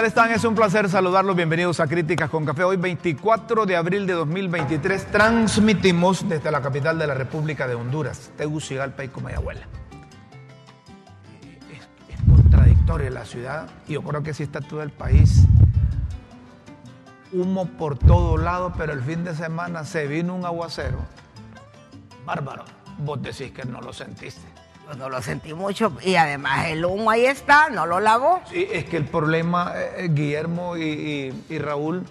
tal están? Es un placer saludarlos. Bienvenidos a Críticas con Café. Hoy, 24 de abril de 2023, transmitimos desde la capital de la República de Honduras, Tegucigalpa y Comayagüela. Es, es contradictoria la ciudad y yo creo que sí está todo el país. Humo por todo lado, pero el fin de semana se vino un aguacero. Bárbaro. Vos decís que no lo sentiste. Pues no lo sentí mucho y además el humo ahí está, no lo lavó. Sí, es que el problema, eh, Guillermo y, y- y Raúl,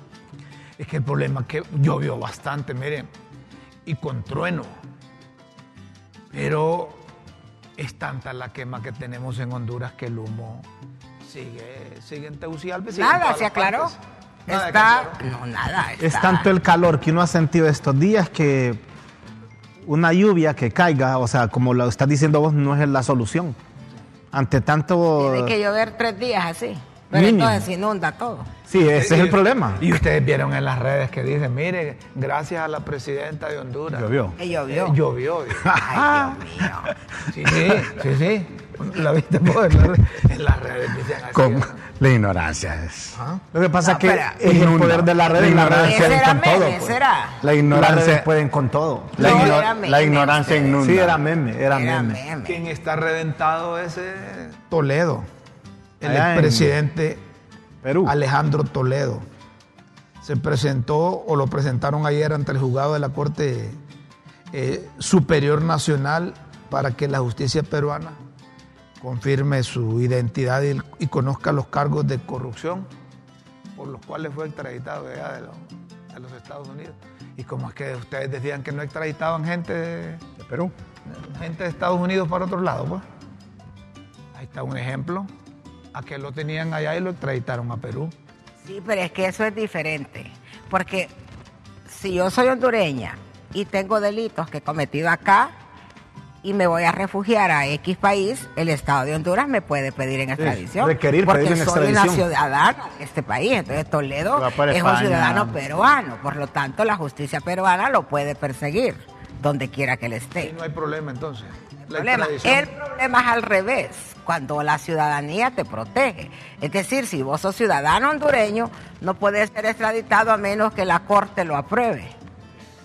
es que el problema es que llovió bastante, miren, y con trueno. Pero es tanta la quema que tenemos en Honduras que el humo sigue, sigue en Tegucigalpa. Nada, se aclaró. Nada Está, no, nada. Es tanto el calor que uno ha sentido estos días que una lluvia que caiga, o sea, como lo estás diciendo vos, no es la solución. Ante tanto... Tiene que llover tres días así. Pero Mínimo. entonces se inunda todo. Sí, ese es el problema. Y ustedes vieron en las redes que dicen, mire, gracias a la presidenta de Honduras. Llovió. Que llovió. Eh, llovió. Ay, Dios mío. Sí, sí, sí, sí. La viste vos en, la- las redes. Con la ignorancia es. ¿Ah? Lo que pasa No, es que es el poder de la La las redes ignorancia Ese pueden con todo. pues. La ignorancia, pueden con todo. la, No, igno- era meme, la ignorancia inunda. Sí, era meme, era, Era meme. meme. Quien está reventado es Toledo, el expresidente Perú. Alejandro Toledo. Se presentó o lo presentaron ayer ante el juzgado de la Corte eh, Superior Nacional para que la justicia peruana confirme su identidad y, y conozca los cargos de corrupción por los cuales fue extraditado de, allá de, los, de los Estados Unidos. Y como es que ustedes decían que no extraditaban gente de, De Perú. gente de Estados Unidos para otro lado, pues. Ahí está un ejemplo. A que lo tenían allá y lo extraditaron a Perú. Sí, pero es que eso es diferente. Porque si yo soy hondureña y tengo delitos que he cometido acá y me voy a refugiar a X país, el Estado de Honduras me puede pedir en extradición. requerir porque pedir en soy una ciudadana de este país. Entonces Toledo es un ciudadano peruano. Por lo tanto, la justicia peruana lo puede perseguir donde quiera que él Y esté. no hay problema entonces. La problema. El problema es al revés, cuando la ciudadanía te protege. Es decir, si vos sos ciudadano hondureño, no puedes ser extraditado a menos que la corte lo apruebe.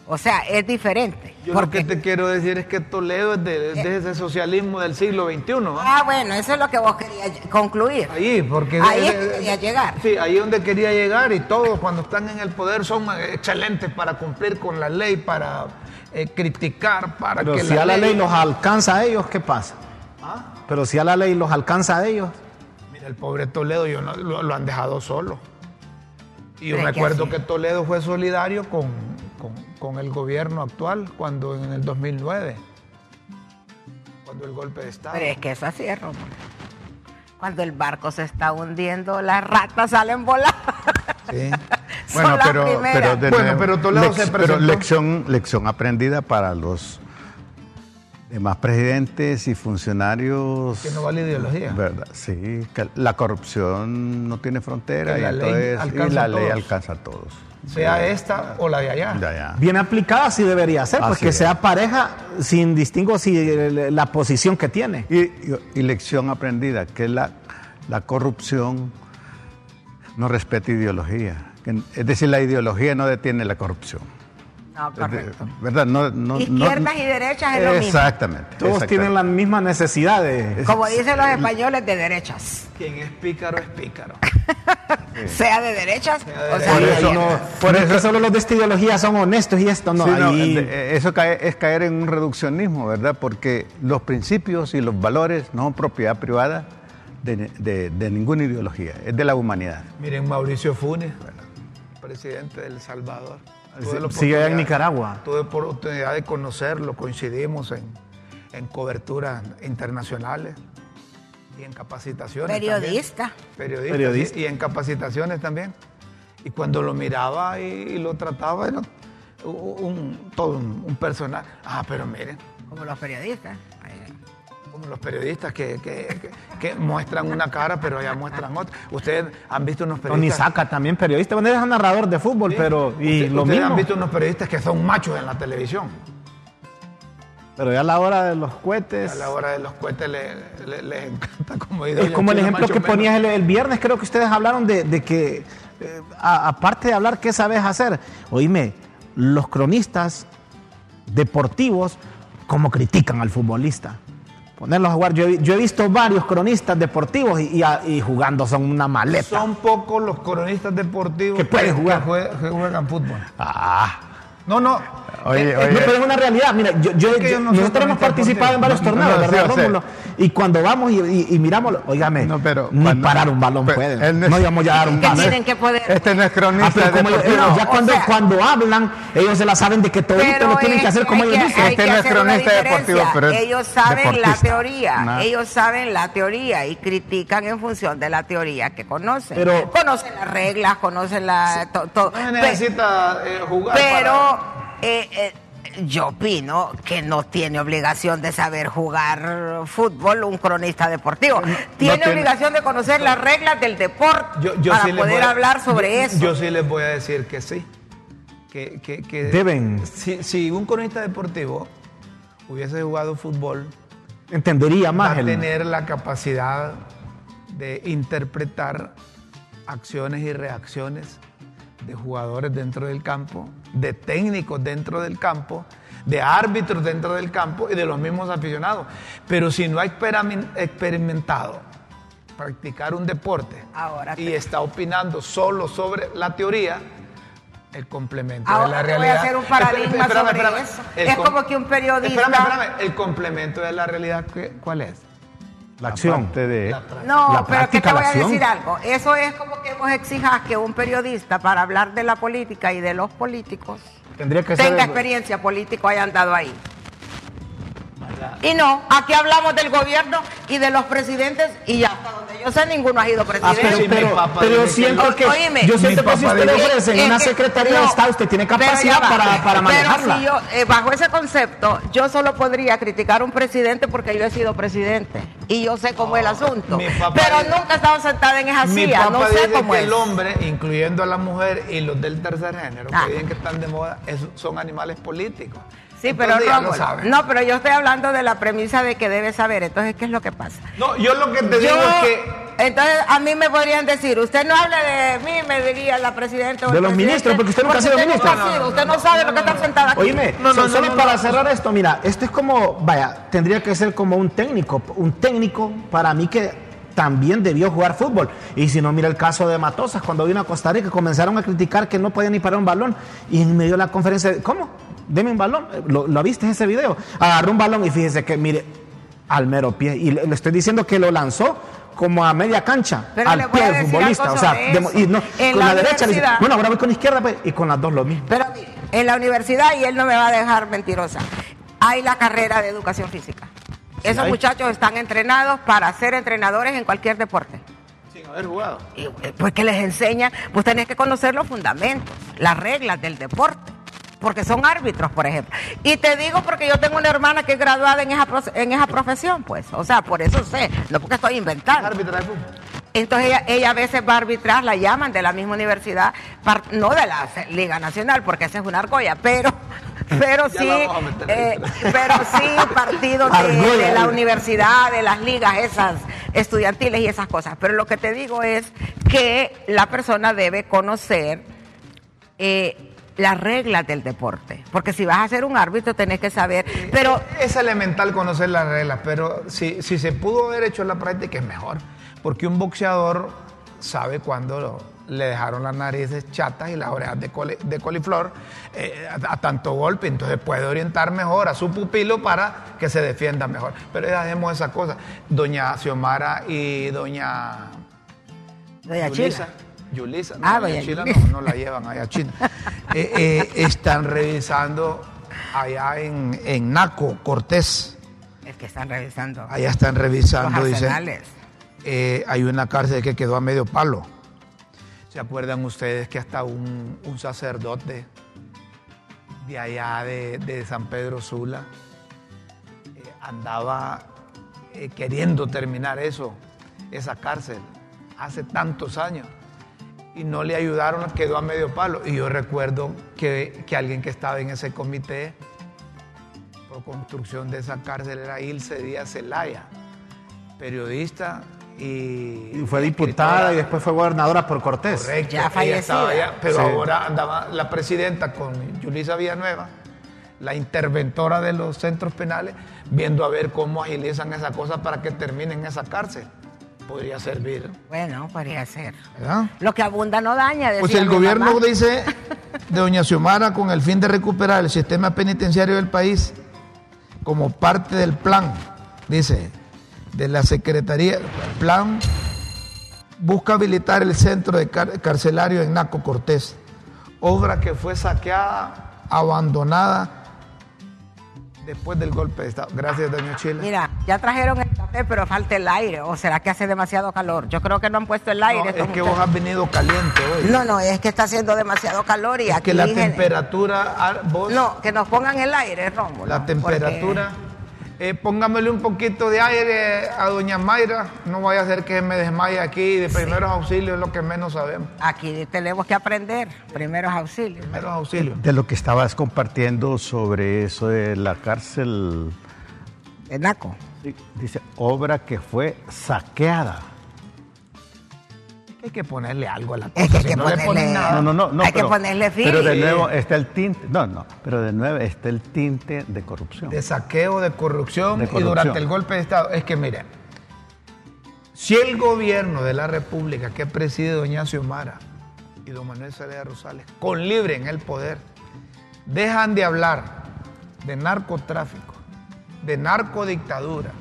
O sea, es diferente. Yo lo que te quiero decir es que Toledo es de, es de ese socialismo del siglo XXI. ¿no? Ah, bueno, eso es lo que vos querías concluir. Ahí, porque... Ahí es que quería llegar. Sí, ahí es donde quería llegar y todos cuando están en el poder son eh, excelentes para cumplir con la ley, para eh, criticar, para Pero que si a la ley los alcanza a ellos, ¿qué pasa? Pero si a la ley los alcanza a ellos, Mira, el pobre Toledo yo no- lo, lo han dejado solo. Y yo me es que Toledo fue solidario con, con- el gobierno actual cuando en el 2009, cuando el golpe de Estado. Pero es que eso así es, Romo. Cuando el barco se está hundiendo, las ratas salen volando. Sí. Bueno, pero, pero, de Bueno, nuevo, pero Toledo se pero presentó. lección, lección aprendida para los demás presidentes y funcionarios. Que no vale ideología. ¿Verdad? Sí, que la corrupción no tiene frontera Que y, la ley entonces- y alcanza la a ley todos. alcanza a todos. Sea esta o la de allá. Bien aplicada sí debería ser, pues Así que es. sea pareja sin distingo si el- la posición que tiene. Y, y- y lección aprendida, que la, la corrupción no respeta ideología. Que- Es decir, la ideología no detiene la corrupción. No, correcto. ¿Verdad? No, no- Izquierdas no- y derechas es lo mismo. Exactamente. Todos exactamente. tienen la misma necesidad de... Como dicen los españoles, de derechas. Quien es pícaro es pícaro. Sea de derechas o sea Por de eso-. Por eso solo los de esta ideología son honestos y esto no. Sí, ahí- de- eso cae- es caer en un reduccionismo, ¿verdad? Porque los principios y los valores no son propiedad privada de, de- de ninguna ideología, es de la humanidad. Miren Mauricio Funes, presidente de El Salvador. Sigue allá en oportunidad- Nicaragua. Tuve oportunidad de conocerlo, coincidimos en, en coberturas internacionales y en capacitaciones. también. Periodista. Periodista. Periodista. Y, y en capacitaciones también. Y cuando lo miraba y, y lo trataba, era un, todo un, un personaje. Ah, pero miren, Como los periodistas. Como los periodistas que, que- que- que muestran una cara, pero allá muestran otra. Ustedes han visto unos Tony periodistas. Saca también periodista, bueno, es narrador de fútbol, Sí. pero y Usted- lo ustedes mismo. han visto unos periodistas que son machos en la televisión. Pero ya a la hora de los cohetes. A la hora de los cohetes le- le- les encanta como Es como el ejemplo que ponías el, el viernes, creo que ustedes hablaron de, de que, eh, a- aparte de hablar qué sabes hacer, oíme, los cronistas deportivos, cómo critican al futbolista. Ponerlos a jugar. Yo, he- yo he visto varios cronistas deportivos y, y a- y jugando son una maleta. Son pocos los cronistas deportivos Que pueden jugar. que juegan fútbol. Ah. No, no. Oye, Eh, eh, oye. No, pero es una realidad. Mira, yo, yo- Es que yo no nosotros hemos participado en varios torneos, No, ¿verdad, sí, sé. Y cuando vamos y, y- y miramos, oígame, No, pero ni cuando- parar un balón pero pueden. él no íbamos a dar un balón. tienen que poder. Este no es Ah, cronista ellos- no, ya cuando, sea- cuando hablan, ellos se la saben de que Pero lo tienen que hacer como ellos que- dicen. Este no es cronista deportivo, pero es ellos saben la teoría, ellos saben la teoría y critican en función de la teoría que conocen. Pero- conocen las reglas, conocen la to- to- No necesita eh, jugar pero eh, eh, yo opino que no tiene obligación de saber jugar fútbol un cronista deportivo. tiene tiene- obligación de conocer las reglas del deporte para- Yo- yo para sí poder voy a- hablar sobre yo- eso. Yo sí les voy a decir que sí. Que, que- que- Deben. Si, si un cronista deportivo hubiese jugado fútbol, Entendería va más a el... tener la capacidad de interpretar acciones y reacciones de jugadores dentro del campo, de técnicos dentro del campo, de árbitros dentro del campo y de los mismos aficionados. Pero si no ha experimen- experimentado practicar un deporte Ahora y está opinando solo sobre la teoría, el complemento Ahora de la te voy a realidad. hacer un paradigma Espérame, sobre espérame. eso. El Es com- como que un periodista- Espérame, espérame. El complemento de la realidad, ¿qué- ¿cuál es? La acción. Aparte de- No, La pero que te voy la a decir algo. Eso es como que vos exijas que un periodista para hablar de la política y de los políticos Tendría que ser... tenga experiencia político haya andado ahí. Y no, aquí hablamos del gobierno y de los presidentes y ya hasta donde yo sé ninguno ha sido Ah, presidente. pero, mi pero, pero dice que- siento que, Óyeme, yo siento que si usted le dice- ofrece Es una que- secretaría de Estado, usted tiene pero capacidad va. para, para manejarla. Pero si yo, eh, bajo ese concepto, yo solo podría criticar a un presidente porque yo he sido presidente y yo sé cómo es el asunto. mi papá Pero dice- nunca he estado sentada en esa Mi silla, no sé dice cómo que es. el hombre, incluyendo a la mujer y los del tercer género, Ah. que dicen que están de moda, es- son animales políticos. Sí, pero Entonces Rómulo, saben. no, pero yo estoy hablando de la premisa de que debe saber. Entonces, ¿qué es lo que pasa? No, yo lo que te Yo- digo es que entonces a mí me podrían decir, usted no habla de mí, me diría la presidenta o De los presidente, ministros, porque usted nunca ha sido usted ministro. nunca ha sido, usted no sabe lo que está sentada aquí. Oíme, No, no, so- no, solo no, para no. cerrar esto, mira, esto es como, vaya, tendría que ser como un técnico, un técnico para mí que también debió jugar fútbol. Y si no, mira el caso de Matosas, cuando vino a Costa Rica, comenzaron a criticar que no podía ni parar un balón. Y en medio de la conferencia, ¿cómo? Deme un balón. ¿Lo, lo viste ese video? Agarró un balón y fíjese que, mire, al mero pie. Y le, le estoy diciendo que lo lanzó como a media cancha, Pero al pie del futbolista. O sea, eso. y no, En con la la, derecha le dice, bueno, ahora voy con izquierda, pues, y con las dos lo mismo. Pero mire, en la universidad, y él no me va a dejar mentirosa, hay la carrera de educación física. Esos hay. muchachos están entrenados para ser entrenadores en cualquier deporte. sin haber jugado. Y, eh, pues que les enseñan, pues tenés que conocer los fundamentos, las reglas del deporte, porque son árbitros, por ejemplo. Y te digo porque yo tengo una hermana que es graduada en esa, en esa profesión, pues, o sea, por eso sé, no porque estoy inventando. Árbitra de fútbol. Entonces ella, ella a veces va a arbitrar, la llaman de la misma universidad, no de la Liga Nacional, porque esa es una argolla, pero, pero sí, eh, pero sí partidos de la universidad, de las ligas esas estudiantiles y esas cosas. Pero lo que te digo es que la persona debe conocer eh, las reglas del deporte, porque si vas a ser un árbitro tenés que saber, pero Es elemental conocer las reglas, pero si, si se pudo haber hecho en la práctica es mejor, porque un boxeador sabe cuándo lo- le dejaron las narices chatas y las orejas de, coli- de coliflor eh, a, a tanto golpe, entonces puede orientar mejor a su pupilo para que se defienda mejor. Pero ya dejemos esa cosa. Doña Xiomara y doña Doña. Chila. Yulisa, no, Ah, Yulisa. no, no la llevan allá a China. Eh, eh, están revisando allá en, en Naco, Cortés. es que están revisando Allá están revisando, dicen. eh, hay una cárcel que quedó a medio palo. ¿Se acuerdan ustedes que hasta un, un sacerdote de allá de, de San Pedro Sula eh, andaba queriendo terminar eso, esa cárcel, hace tantos años? Y no le ayudaron, quedó a medio palo. Y yo recuerdo que, que alguien que estaba en ese comité o construcción de esa cárcel era Ilse Díaz Zelaya, periodista y, Y fue diputada y después fue gobernadora por Cortés. Correcto. Ya pero Sí. ahora andaba la presidenta con Yulisa Villanueva, la interventora de los centros penales, viendo a ver cómo agilizan esa cosa para que termine en esa cárcel. Podría servir, Bueno, podría ser. ¿verdad? Lo que abunda no daña. Pues decía el mi gobierno mamá. dice de Doña Xiomara con el fin de recuperar el sistema penitenciario del país como parte del plan, dice, de la Secretaría, el plan busca habilitar el centro de car- carcelario en Naco Cortés, obra que fue saqueada, abandonada después del golpe de Estado. Gracias, Doña Chile. Mira, ya trajeron el café, pero falta el aire. ¿O será que hace demasiado calor? Yo creo que no han puesto el aire. No, es que vos has venido caliente hoy. No, no, es que está haciendo demasiado calor y es aquí... que la temperatura, ah, vos... No, que nos pongan el aire, Rómulo. La temperatura. Eh, póngamele un poquito de aire a doña Mayra. No vaya a ser que me desmaye aquí. De primeros auxilios es lo que menos sabemos. Aquí tenemos que aprender primeros auxilios. Primeros auxilios. De lo que estabas compartiendo sobre eso de la cárcel, De Naco. sí, dice, obra que fue saqueada. Hay que ponerle algo a la cosa. Es que hay si que no le ponerle- ponen nada. No, no, no, no. Hay que ponerle fin. Pero de nuevo está el tinte, no, no, pero de nuevo está el tinte de corrupción. De saqueo, de corrupción, De y durante el golpe de Estado. Es que, mire, si el gobierno de la República que preside doña Xiomara y don Manuel Zelaya Rosales, con libre en el poder, dejan de hablar de narcotráfico, de narcodictadura,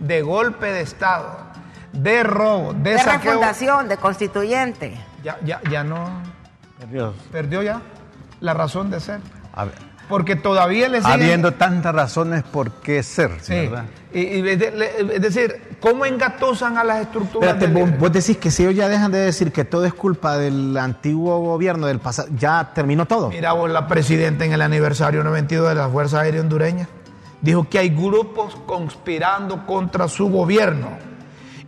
de golpe de Estado, de robo, de, De saqueo, refundación, de constituyente. ya, ya, ya no Dios. perdió ya la razón de ser. A ver, Porque todavía le siguen... habiendo tantas razones por qué ser, Sí. ¿verdad? Y, y es de- le- es decir, ¿cómo engatusan a las estructuras? Espérate, del vos, libre? vos decís que si ellos ya dejan de decir que todo es culpa del antiguo gobierno del pasado, ya terminó todo. Mira vos, la presidenta en el aniversario 92 de la Fuerza Aérea Hondureña dijo que hay grupos conspirando contra su gobierno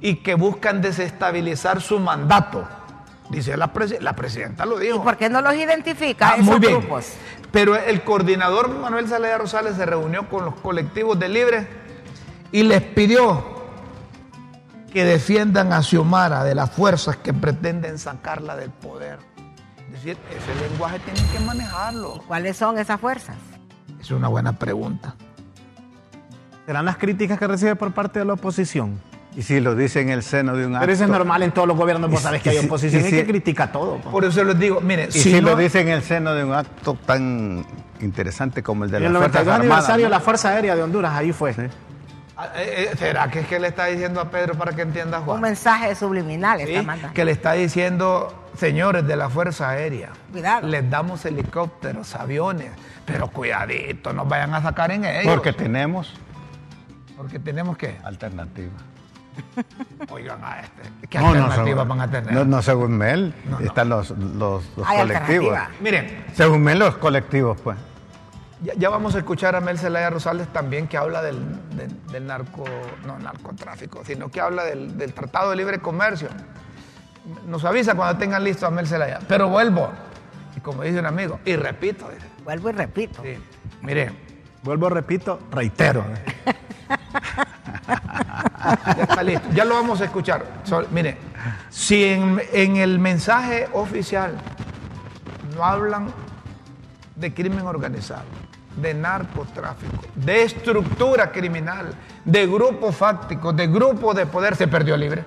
y que buscan desestabilizar su mandato. Dice la, presi- la presidenta lo ¿Y dijo. por qué no los identifica Ah, esos muy bien. grupos? Pero el coordinador Manuel Zelaya Rosales se reunió con los colectivos de Libre y les pidió que defiendan a Xiomara de las fuerzas que pretenden sacarla del poder. Es decir, ese lenguaje tienen que manejarlo. ¿Cuáles son esas fuerzas? Es una buena pregunta. Serán las críticas que recibe por parte de la oposición. Y si lo dice en el seno de un acto. Pero eso es normal en todos los gobiernos, vos sabés que hay y si- oposición y si- que critica todo. po. Por eso les digo, miren, Y si, si, no- lo dice en el seno de un acto tan interesante como el de En las el Fuerzas 92 Armadas. aniversario de la Fuerza Aérea de Honduras, ahí fue. Sí. Ah, eh, eh, ¿será que es que le está diciendo a Pedro para que entienda Un Juan? mensaje subliminal Sí, está mandando. que le está diciendo, señores de la Fuerza Aérea, Cuidado. les damos helicópteros, aviones, pero cuidadito, nos vayan a sacar en ellos. Porque tenemos Porque tenemos que, alternativa. Oigan a este, ¿qué No, no, alternativas según- van a tener? No, no, según Mel, No, no. están los, los, los Hay colectivos. Miren, Según Mel, los colectivos, pues. ya, ya vamos a escuchar a Mel Zelaya Rosales también que habla del, del- del narco, no narcotráfico, sino que habla del, del Tratado de Libre Comercio. Nos avisa cuando tengan listo a Mel Zelaya. Pero vuelvo, y como dice un amigo, y repito, dice, Vuelvo y repito. sí, miren, Vuelvo, repito, reitero. Ya está listo, ya lo vamos a escuchar. So- mire, si en, en el mensaje oficial no hablan de crimen organizado, de narcotráfico, de estructura criminal, de grupos fácticos, de grupos de poder, se perdió libre.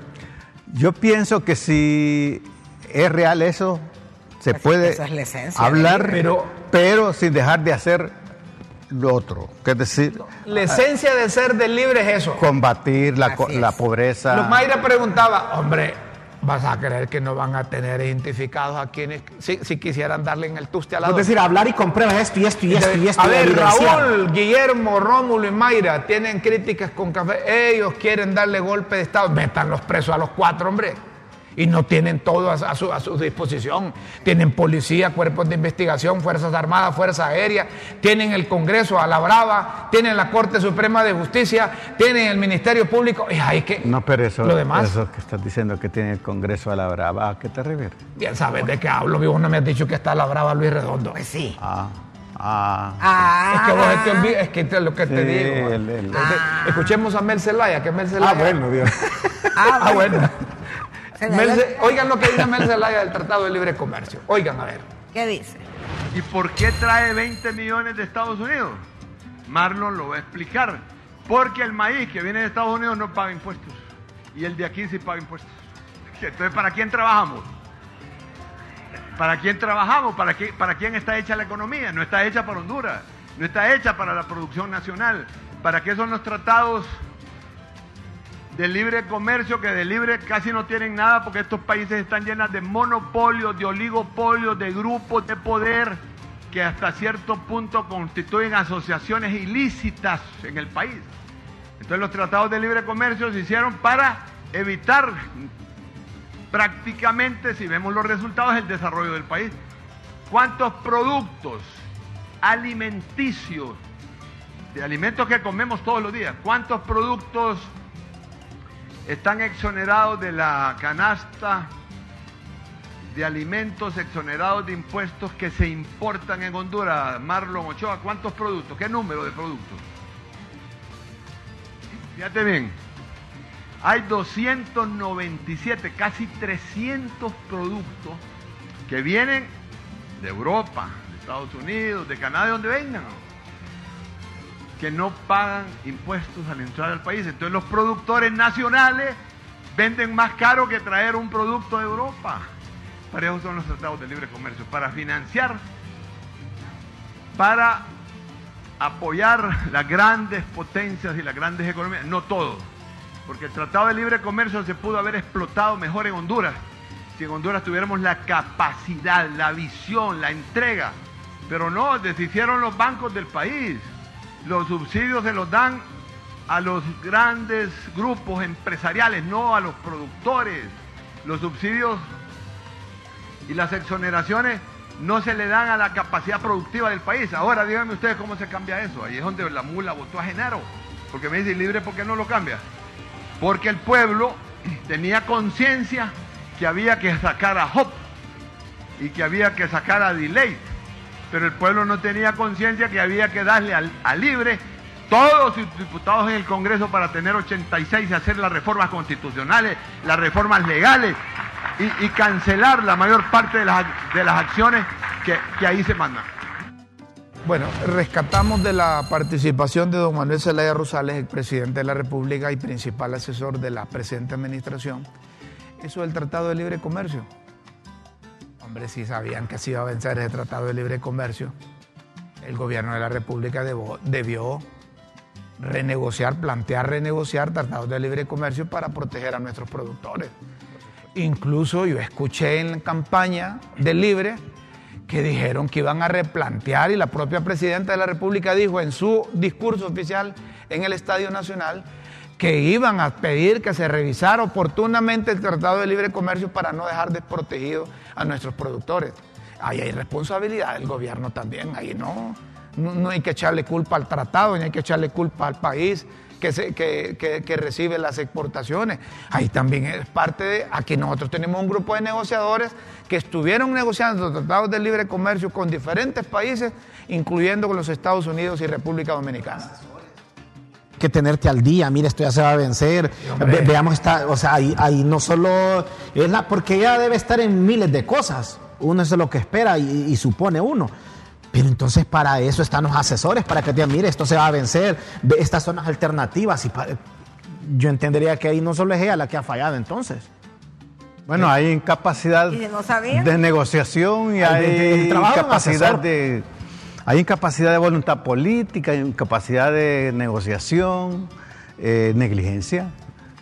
Yo pienso que si es real eso, se Pues puede esa es la esencia hablar, pero sin dejar de hacer lo otro. Que es decir, La esencia de ser del libre es eso. combatir la, co- Así es. la pobreza. Los Mayra preguntaba, hombre, vas a creer que no van a tener identificados a quienes, si, si quisieran darle en el tuste a la Es decir, hablar y con pruebas esto y esto y esto y esto. a ver. Raúl, Guillermo, Rómulo y Mayra tienen críticas con café. Ellos quieren darle golpe de Estado. Metan los presos a los cuatro, hombre. Y no tienen todo a, a su, a su disposición. Tienen policía, cuerpos de investigación, Fuerzas Armadas, Fuerza Aérea. Tienen el Congreso a la brava. Tienen la Corte Suprema de Justicia. Tienen el Ministerio Público. Y hay que. No, pero eso, Lo demás. eso que estás diciendo que tiene el Congreso a la brava, ¿a qué te refieres? Bien sabes de qué hablo. Vos no me has dicho que está a la brava Luis Redondo. Pues sí. Ah, Ah, Ah, Es que vos te olvidas, es que te- lo que te digo. el- el- Este, Escuchemos a Mel Zelaya, que Mel Zelaya. Ah, bueno, Dios. ah, Ah, bueno. Oigan lo que dice Mel Zelaya del Tratado de Libre Comercio. Oigan, a ver. ¿Qué dice? ¿Y por qué trae 20 millones de Estados Unidos? Marlon lo va a explicar. Porque el maíz que viene de Estados Unidos no paga impuestos. Y el de aquí sí paga impuestos. Entonces, ¿para quién trabajamos? ¿Para quién trabajamos? ¿Para, qué, ¿Para quién está hecha la economía? No está hecha para Honduras. No está hecha para la producción nacional. ¿Para qué son los tratados de libre comercio que de libre casi no tienen nada porque estos países están llenos de monopolios, de oligopolios, de grupos de poder que hasta cierto punto constituyen asociaciones ilícitas en el país. Entonces los tratados de libre comercio se hicieron para evitar prácticamente, si vemos los resultados, el desarrollo del país. ¿Cuántos productos alimenticios, de alimentos que comemos todos los días, cuántos productos están exonerados de la canasta de alimentos exonerados de impuestos que se importan en Honduras. Marlon Ochoa, ¿cuántos productos? ¿Qué número de productos? Fíjate bien, hay 297, casi 300 productos que vienen de Europa, de Estados Unidos, de Canadá, de donde vengan, que no pagan impuestos al entrar al país. Entonces los productores nacionales venden más caro que traer un producto de Europa. Para eso son los tratados de libre comercio, para financiar, para apoyar las grandes potencias y las grandes economías, no todo, porque el tratado de libre comercio se pudo haber explotado mejor en Honduras, si en Honduras tuviéramos la capacidad, la visión, la entrega, pero no, deshicieron los bancos del país, los subsidios se los dan a los grandes grupos empresariales, no a los productores, los subsidios y las exoneraciones no se le dan a la capacidad productiva del país. Ahora díganme ustedes cómo se cambia eso. Ahí es donde la mula votó a Genaro. Porque me dice libre, ¿por qué no lo cambia? Porque el pueblo tenía conciencia que había que sacar a Hop y que había que sacar a Delay. Pero el pueblo no tenía conciencia que había que darle al, a libre todos sus diputados en el Congreso para tener 86 y hacer las reformas constitucionales, las reformas legales y, y cancelar la mayor parte de las, de las acciones que, que ahí se mandan. Bueno, rescatamos de la participación de don Manuel Zelaya Rosales, el presidente de la República y principal asesor de la presente administración, eso del Tratado de Libre Comercio. Hombre, si sabían que se iba a vencer ese Tratado de Libre Comercio, el gobierno de la República debió renegociar, plantear renegociar tratados de libre comercio para proteger a nuestros productores. Incluso yo escuché en la campaña del Libre que dijeron que iban a replantear y la propia presidenta de la República dijo en su discurso oficial en el Estadio Nacional que iban a pedir que se revisara oportunamente el Tratado de Libre Comercio para no dejar desprotegidos a nuestros productores. Ahí hay responsabilidad del gobierno también, ahí no, no, hay que echarle culpa al tratado, ni hay que echarle culpa al país que, que- que- que recibe las exportaciones. Ahí también es parte de, aquí nosotros tenemos un grupo de negociadores que estuvieron negociando tratados de libre comercio con diferentes países, incluyendo con los Estados Unidos y República Dominicana. Que tenerte al día, mire, esto ya se va a vencer. Ve- veamos, esta, o sea, ahí, ahí no solo es la, porque ella debe estar en miles de cosas. Uno es lo que espera y, y supone uno. Pero entonces para eso están los asesores, para que te digan, mire, esto se va a vencer, ve, estas son las alternativas. Y yo entendería que ahí no solo es ella la que ha fallado entonces. Bueno, hay incapacidad de negociación y Hay de- de- hay de incapacidad asesor. de hay incapacidad de voluntad política, hay incapacidad de negociación, eh, negligencia,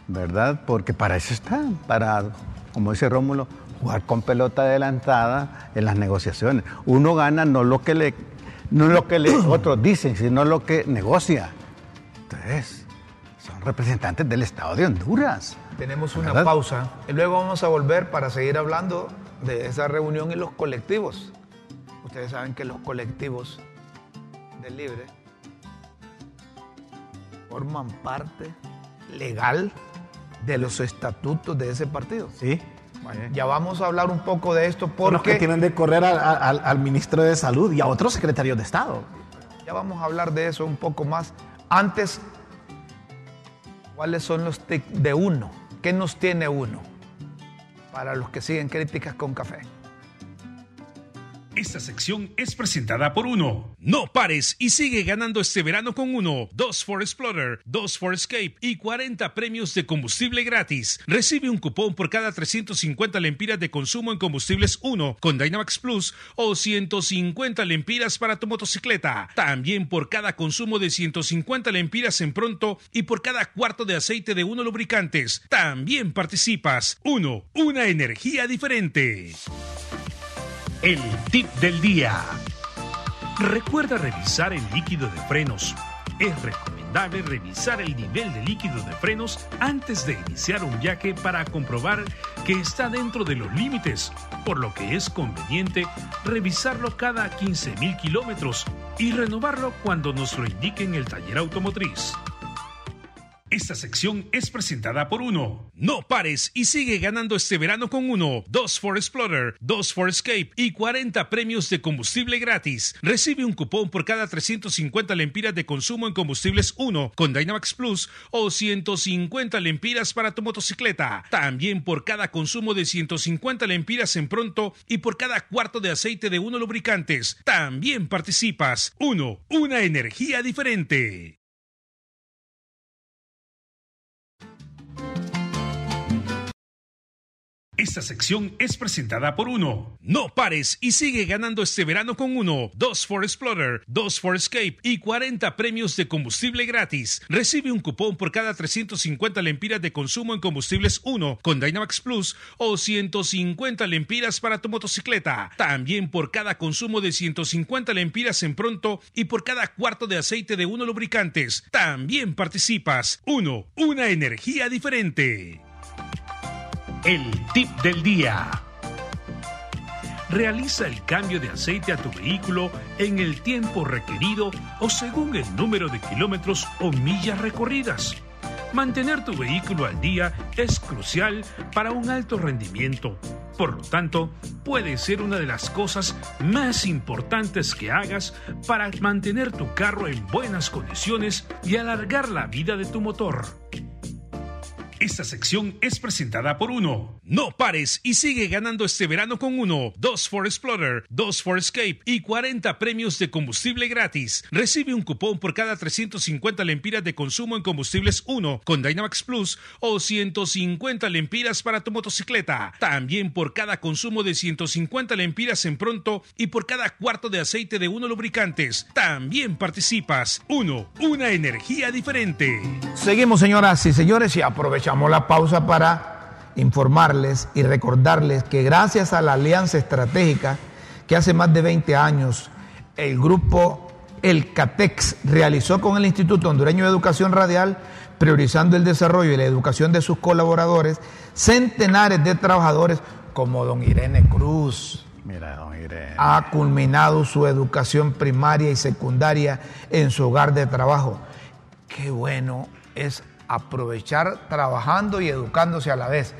¿verdad? Porque para eso están, para, como dice Rómulo, jugar con pelota adelantada en las negociaciones. Uno gana no lo que le, no lo que le otros dicen, sino lo que negocia. Entonces, son representantes del Estado de Honduras. Tenemos una ¿Verdad? pausa y luego vamos a volver para seguir hablando de esa reunión y los colectivos. Ustedes saben que los colectivos del Libre forman parte legal de los estatutos de ese partido. Sí. Ya vamos a hablar un poco de esto Son los que porque tienen de correr a- a- al, al ministro de Salud y a otros secretarios de Estado. ya vamos a hablar de eso un poco más. Antes, ¿cuáles son los tics de uno? ¿Qué nos tiene uno? Para los que siguen críticas con café. Esta sección es presentada por Uno. No pares y sigue ganando este verano con Uno. Dos for Explorer, dos for Escape y 40 premios de combustible gratis. Recibe un cupón por cada 350 lempiras de consumo en combustibles Uno con Dynamax Plus o 150 lempiras para tu motocicleta. También por cada consumo de 150 lempiras en pronto y por cada cuarto de aceite de Uno lubricantes. También participas. Uno, una energía diferente. El tip del día. Recuerda revisar el líquido de frenos. Es recomendable revisar el nivel de líquido de frenos antes de iniciar un viaje para comprobar que está dentro de los límites, por lo que es conveniente revisarlo cada 15.000 kilómetros y renovarlo cuando nos lo indique en el taller automotriz. Esta sección es presentada por Uno. No pares y sigue ganando este verano con Uno. Dos for Explorer, dos for Escape y 40 premios de combustible gratis. Recibe un cupón por cada 350 lempiras de consumo en combustibles Uno con Dynamax Plus o 150 lempiras para tu motocicleta. También por cada consumo de 150 lempiras en pronto y por cada cuarto de aceite de Uno lubricantes. También participas. Uno, una energía diferente. Esta sección es presentada por Uno. No pares y sigue ganando este verano con Uno. Dos for Explorer, dos for Escape y 40 premios de combustible gratis. Recibe un cupón por cada 350 lempiras de consumo en combustibles Uno con Dynamax Plus o 150 lempiras para tu motocicleta. También por cada consumo de 150 lempiras en pronto y por cada cuarto de aceite de Uno lubricantes. También participas. Uno, una energía diferente. El tip del día. Realiza el cambio de aceite a tu vehículo en el tiempo requerido o según el número de kilómetros o millas recorridas. Mantener tu vehículo al día es crucial para un alto rendimiento. Por lo tanto, puede ser una de las cosas más importantes que hagas para mantener tu carro en buenas condiciones y alargar la vida de tu motor. Esta sección es presentada por Uno. No pares y sigue ganando este verano con Uno. Dos for Explorer, dos for Escape y 40 premios de combustible gratis. Recibe un cupón por cada 350 lempiras de consumo en combustibles Uno con Dynamax Plus o 150 lempiras para tu motocicleta. También por cada consumo de 150 lempiras en pronto y por cada cuarto de aceite de Uno lubricantes. También participas. Uno, una energía diferente. Seguimos, señoras y señores, y aprovechamos la pausa para informarles y recordarles que gracias a la alianza estratégica que hace más de 20 años el grupo El CATEX realizó con el Instituto Hondureño de Educación Radial, priorizando el desarrollo y la educación de sus colaboradores, centenares de trabajadores como don Irene Cruz, Mira, don Irene. ha culminado su educación primaria y secundaria en su hogar de trabajo. Qué bueno es aprovechar trabajando y educándose a la vez.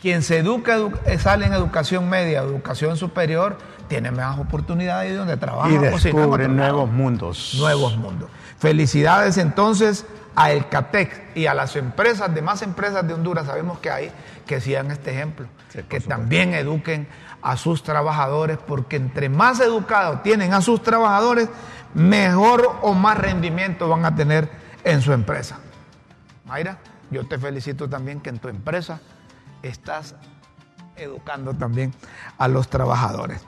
Quien se educa, edu- sale en educación media, educación superior, tiene más oportunidades de donde trabaja. y descubre nuevos mundos. Nuevos mundos. Felicidades entonces a El Catex y a las empresas, demás empresas de Honduras, sabemos que hay, que sigan este ejemplo, Sí, que supuesto. también eduquen a sus trabajadores, porque entre más educados tienen a sus trabajadores, mejor o más rendimiento van a tener en su empresa. Mayra, yo te felicito también que en tu empresa estás educando también a los trabajadores.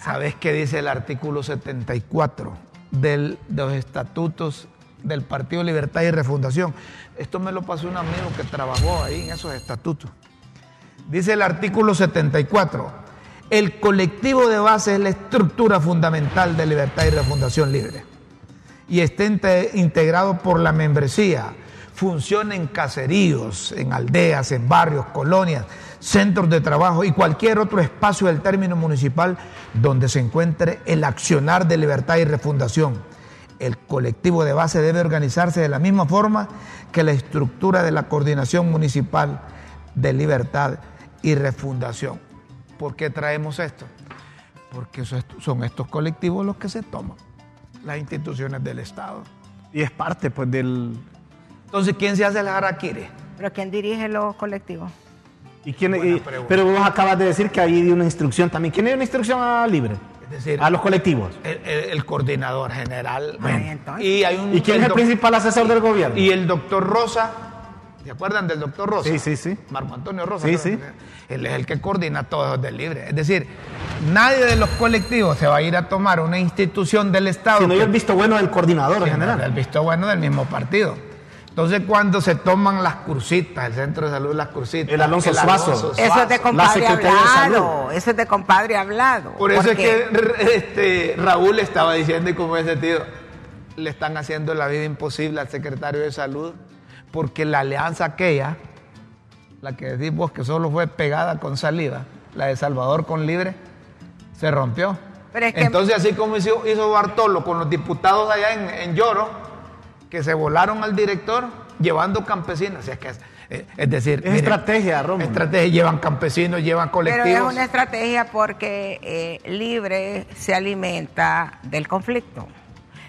¿Sabes qué dice el artículo 74 del- de los estatutos del Partido Libertad y Refundación? Esto me lo pasó un amigo que trabajó ahí en esos estatutos. Dice el artículo 74, el colectivo de base es la estructura fundamental de Libertad y Refundación Libre y inte- integrado por la membresía, funciona en caseríos, en aldeas, en barrios, colonias, centros de trabajo y cualquier otro espacio del término municipal donde se encuentre el accionar de libertad y refundación. El colectivo de base debe organizarse de la misma forma que la estructura de la coordinación municipal de libertad y refundación. ¿Por qué traemos esto? Porque son estos colectivos los que se toman, las instituciones del Estado. Y es parte, pues, del... Entonces, ¿quién se hace el harakiri? Pero ¿quién dirige los colectivos? ¿Y quién, y- pero vos acabas de decir que hay una instrucción también. ¿Quién dio una instrucción a Libre? Es decir, A los colectivos. el, el- el coordinador general. Ay. Y hay un ¿Y quién es el principal asesor del gobierno? Y el doctor Rosa, ¿se acuerdan del doctor Rosa? Sí, sí, sí. Marco Antonio Rosa. Sí, sí. Él es el que coordina todo del libre. Es decir, nadie de los colectivos se va a ir a tomar una institución del Estado. Si no, yo el visto bueno del coordinador general. El visto bueno del mismo partido. Entonces, cuando se toman las cursitas, el centro de salud, las cursitas. El Alonso Suazo. Eso es de compadre hablado. Eso es de compadre hablado. Por eso Porque- es que este, Raúl estaba diciendo, y como ese tío, le están haciendo la vida imposible al secretario de salud, porque la alianza aquella, la que decís vos que solo fue pegada con saliva, la de Salvador con Libre, se rompió. Pero es que- Entonces, así como hizo, hizo Bartolo con los diputados allá en, en Lloro, que se volaron al director llevando campesinos. Es, que es, eh, es decir, Es estrategia, Rómulo. Estrategia, llevan campesinos, llevan Pero colectivos. es una estrategia porque eh, libre se alimenta del conflicto.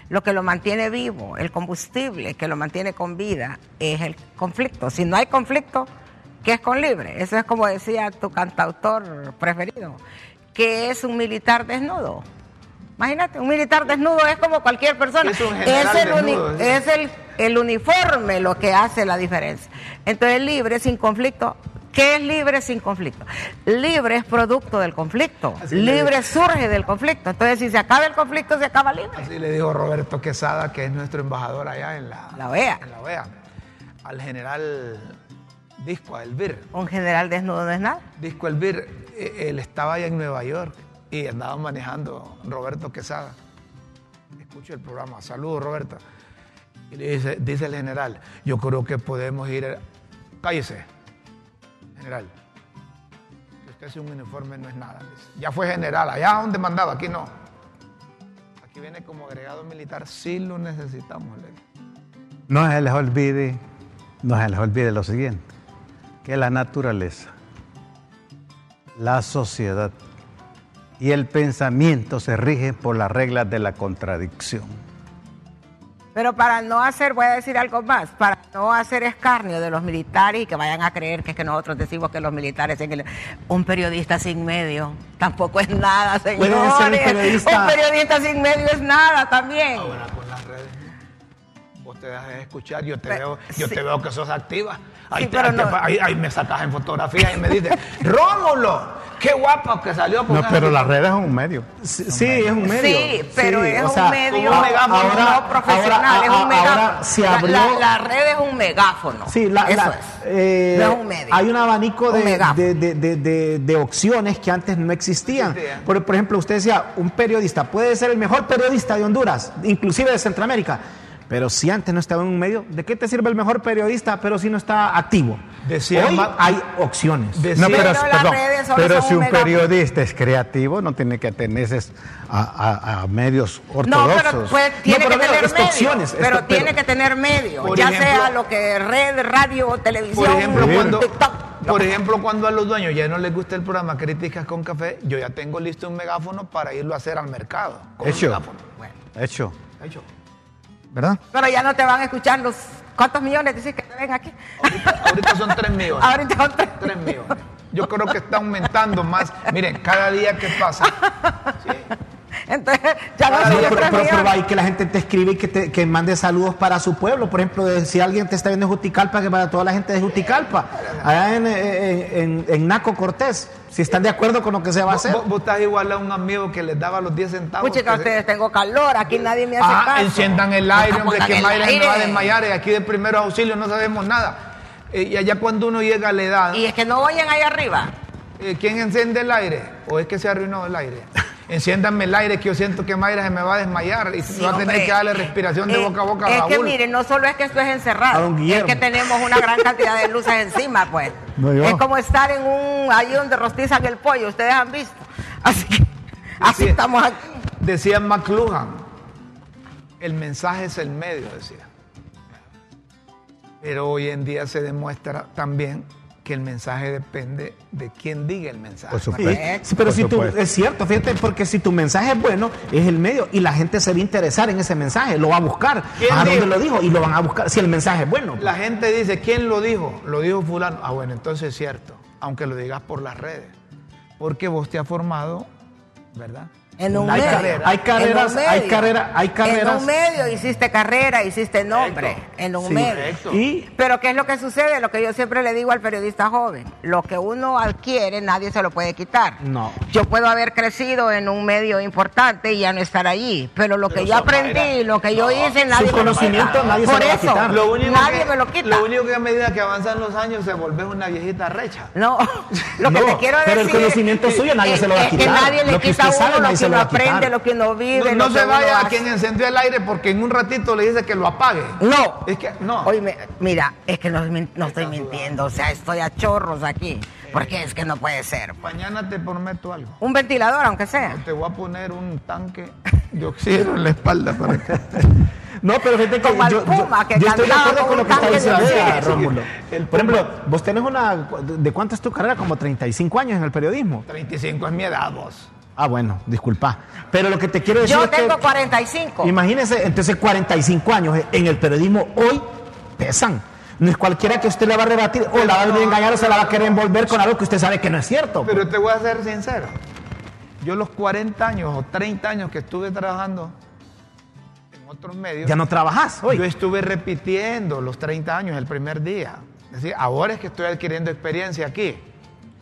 Lo que lo mantiene vivo, el combustible que lo mantiene con vida, es el conflicto. Si no hay conflicto, ¿qué es con libre? Eso es como decía tu cantautor preferido, que es un militar desnudo. Imagínate, un militar desnudo es como cualquier persona. Es el, desnudo, es el, el uniforme lo que hace la diferencia. Entonces, libre sin conflicto. ¿Qué es libre sin conflicto? Libre es producto del conflicto. Así libre surge del conflicto. Entonces, si se acaba el conflicto, se acaba libre. Así le dijo Roberto Quesada, que es nuestro embajador allá en la, La OEA. en la OEA, al general Disco Elvir. Un general desnudo no es nada. Disco Elvir, eh, él estaba allá en Nueva York y andaba manejando Roberto Quesada. Escucho el programa. Saludos, Roberto. Y le dice, dice el general, yo creo que podemos ir... Cállese, general. Que usted sin un uniforme no es nada. Ya fue general, allá donde mandaba, aquí no. Aquí viene como agregado militar, sí lo necesitamos. le. No se les olvide, no se les olvide lo siguiente, que la naturaleza, la sociedad y el pensamiento se rigen por las reglas de la contradicción. Pero para no hacer, voy a decir algo más, para no hacer escarnio de los militares y que vayan a creer que es que nosotros decimos que los militares el- un periodista sin medio tampoco es nada, Puede señores. ser un periodista- Un periodista sin medio es nada también. Ahora con las redes. Vos te dejas de escuchar, yo te veo, yo sí. te veo que sos activa. Ahí, Sí, te- pero ahí te- no- ahí- ahí me sacas en fotografía y me dices, Rómulo, qué guapo que salió con No, esa- pero las redes son un medio. Sí, sí, es un medio. Sí, pero es o un sea, medio como un megáfono, no profesional, ahora- es un ahora megáfono. se La- abrió- la, la red es un megáfono. Sí, la- Eso la- es. eh, no es un medio. Hay un abanico Un de, de, de- de- de- de opciones que antes no existían. Existían. Por, por ejemplo, usted decía, un periodista puede ser el mejor periodista de Honduras, inclusive de Centroamérica. Pero si antes no estaba en un medio, ¿de qué te sirve el mejor periodista, pero si no está activo? Decía Hoy hay opciones. De- No, pero, pero perdón, pero si un periodista es creativo, no tiene que atenerse a, a- a medios No, ortodoxos. pero pues, tiene pero que tener es medio. opciones, pero esto- pero- tiene que tener medio. Por ya ejemplo- sea lo que red, radio, televisión, Por ejemplo, cuando, TikTok. por ejemplo, cuando a los dueños ya no les gusta el programa Críticas con Café, yo ya tengo listo un megáfono para irlo a hacer al mercado. con un Hecho. Hecho. Hecho. ¿Verdad? Pero ya no te van a escuchar los. ¿Cuántos millones dices que te ven aquí? Ahorita, ahorita son 3 millones. Ahorita son tres. 3 millones. Yo creo que está aumentando más. Miren, cada día que pasa. Entonces, ya no los pero, tres pero- pero que la gente te escribe y que, te, que mande saludos para su pueblo. Por ejemplo, de- si alguien te está viendo en Juticalpa, que para toda la gente de Juticalpa, allá en, en- en- en Naco Cortés, si están de acuerdo con lo que se va a hacer. vos- vos estás igual a un amigo que les daba los 10 centavos. Que se- ustedes tengo calor, aquí nadie me hace Ah, caso. enciendan el aire, hombre, que el me va a desmayar y aquí de primeros auxilios no sabemos nada. Eh, y allá cuando uno llega a la edad, Y es que no oyen ahí arriba. eh, ¿quién enciende el aire? ¿O es que se arruinó el aire? Enciéndanme el aire que yo siento que Mayra se me va a desmayar y Sí, va a tener hombre. que darle respiración de Eh, boca a boca a Es que miren, no solo es que esto es encerrado, es que tenemos una gran cantidad de luces encima, pues. No, yo. es como estar en un, ahí donde rostizan el pollo, ustedes han visto. Así que, así Sí. estamos aquí. Decía McLuhan, el mensaje es el medio, decía. Pero hoy en día se demuestra también que el mensaje depende de quién diga el mensaje. Por supuesto. sí, pero Por si tú, es cierto, fíjate, porque si tu mensaje es bueno, es el medio y la gente se va a interesar en ese mensaje, lo va a buscar. ¿Quién ¿A dónde dijo? lo dijo? Y lo van a buscar si el mensaje es bueno. La gente dice, ¿quién lo dijo? Lo dijo fulano. Ah, bueno, entonces es cierto, aunque lo digas por las redes. Porque vos te has formado, ¿verdad? En un hay, medio. carrera- hay carreras, En un hay medio. carreras, hay carreras. En un medio hiciste carrera, hiciste nombre. Correcto. En un Sí, medio. Y Pero ¿qué es lo que sucede? Lo que yo siempre le digo al periodista joven. Lo que uno adquiere, nadie se lo puede quitar. No. Yo puedo haber crecido en un medio importante y ya no estar allí. Pero lo que yo aprendí, lo que yo hice, nadie me lo conocimiento quita. nadie se Por lo va a eso, quitar. Lo único nadie que, me lo quita. Lo único que a medida que avanzan los años se volvés una viejita recha. No, lo que No, te quiero pero el decir conocimiento suyo nadie es- se lo va a es que quitar. nadie le Lo que quita a uno lo se que lo va a aprende, lo que uno vive. No, no se vaya a quien encendió el aire porque en un ratito le dice que lo apague. No. Es que, no. Oye, mira, es que no, no estoy mintiendo, o sea, estoy a chorros aquí, porque es que no puede ser. Mañana te prometo algo. Un ventilador, aunque sea. Te voy a poner un tanque de oxígeno en la espalda para que... No, pero fíjate que Como yo, Puma, que yo estoy de acuerdo con con lo que está diciendo Rómulo. El Por ejemplo, vos tenés una... ¿De cuánto es tu carrera? Como 35 años en el periodismo. 35 es mi edad, vos. Ah, bueno, disculpa. Pero lo que te quiero decir Yo es que... tengo 45. Imagínese, entonces 45 años en el periodismo hoy pesan. No es cualquiera que usted le va a rebatir o la va a venir a engañar o se la va a querer envolver con algo que usted sabe que no es cierto. Pero te voy a ser sincero. Yo los 40 años o 30 años que estuve trabajando en otros medios, ya no trabajas hoy. yo estuve repitiendo los 30 años el primer día. Es decir, ahora es que estoy adquiriendo experiencia aquí.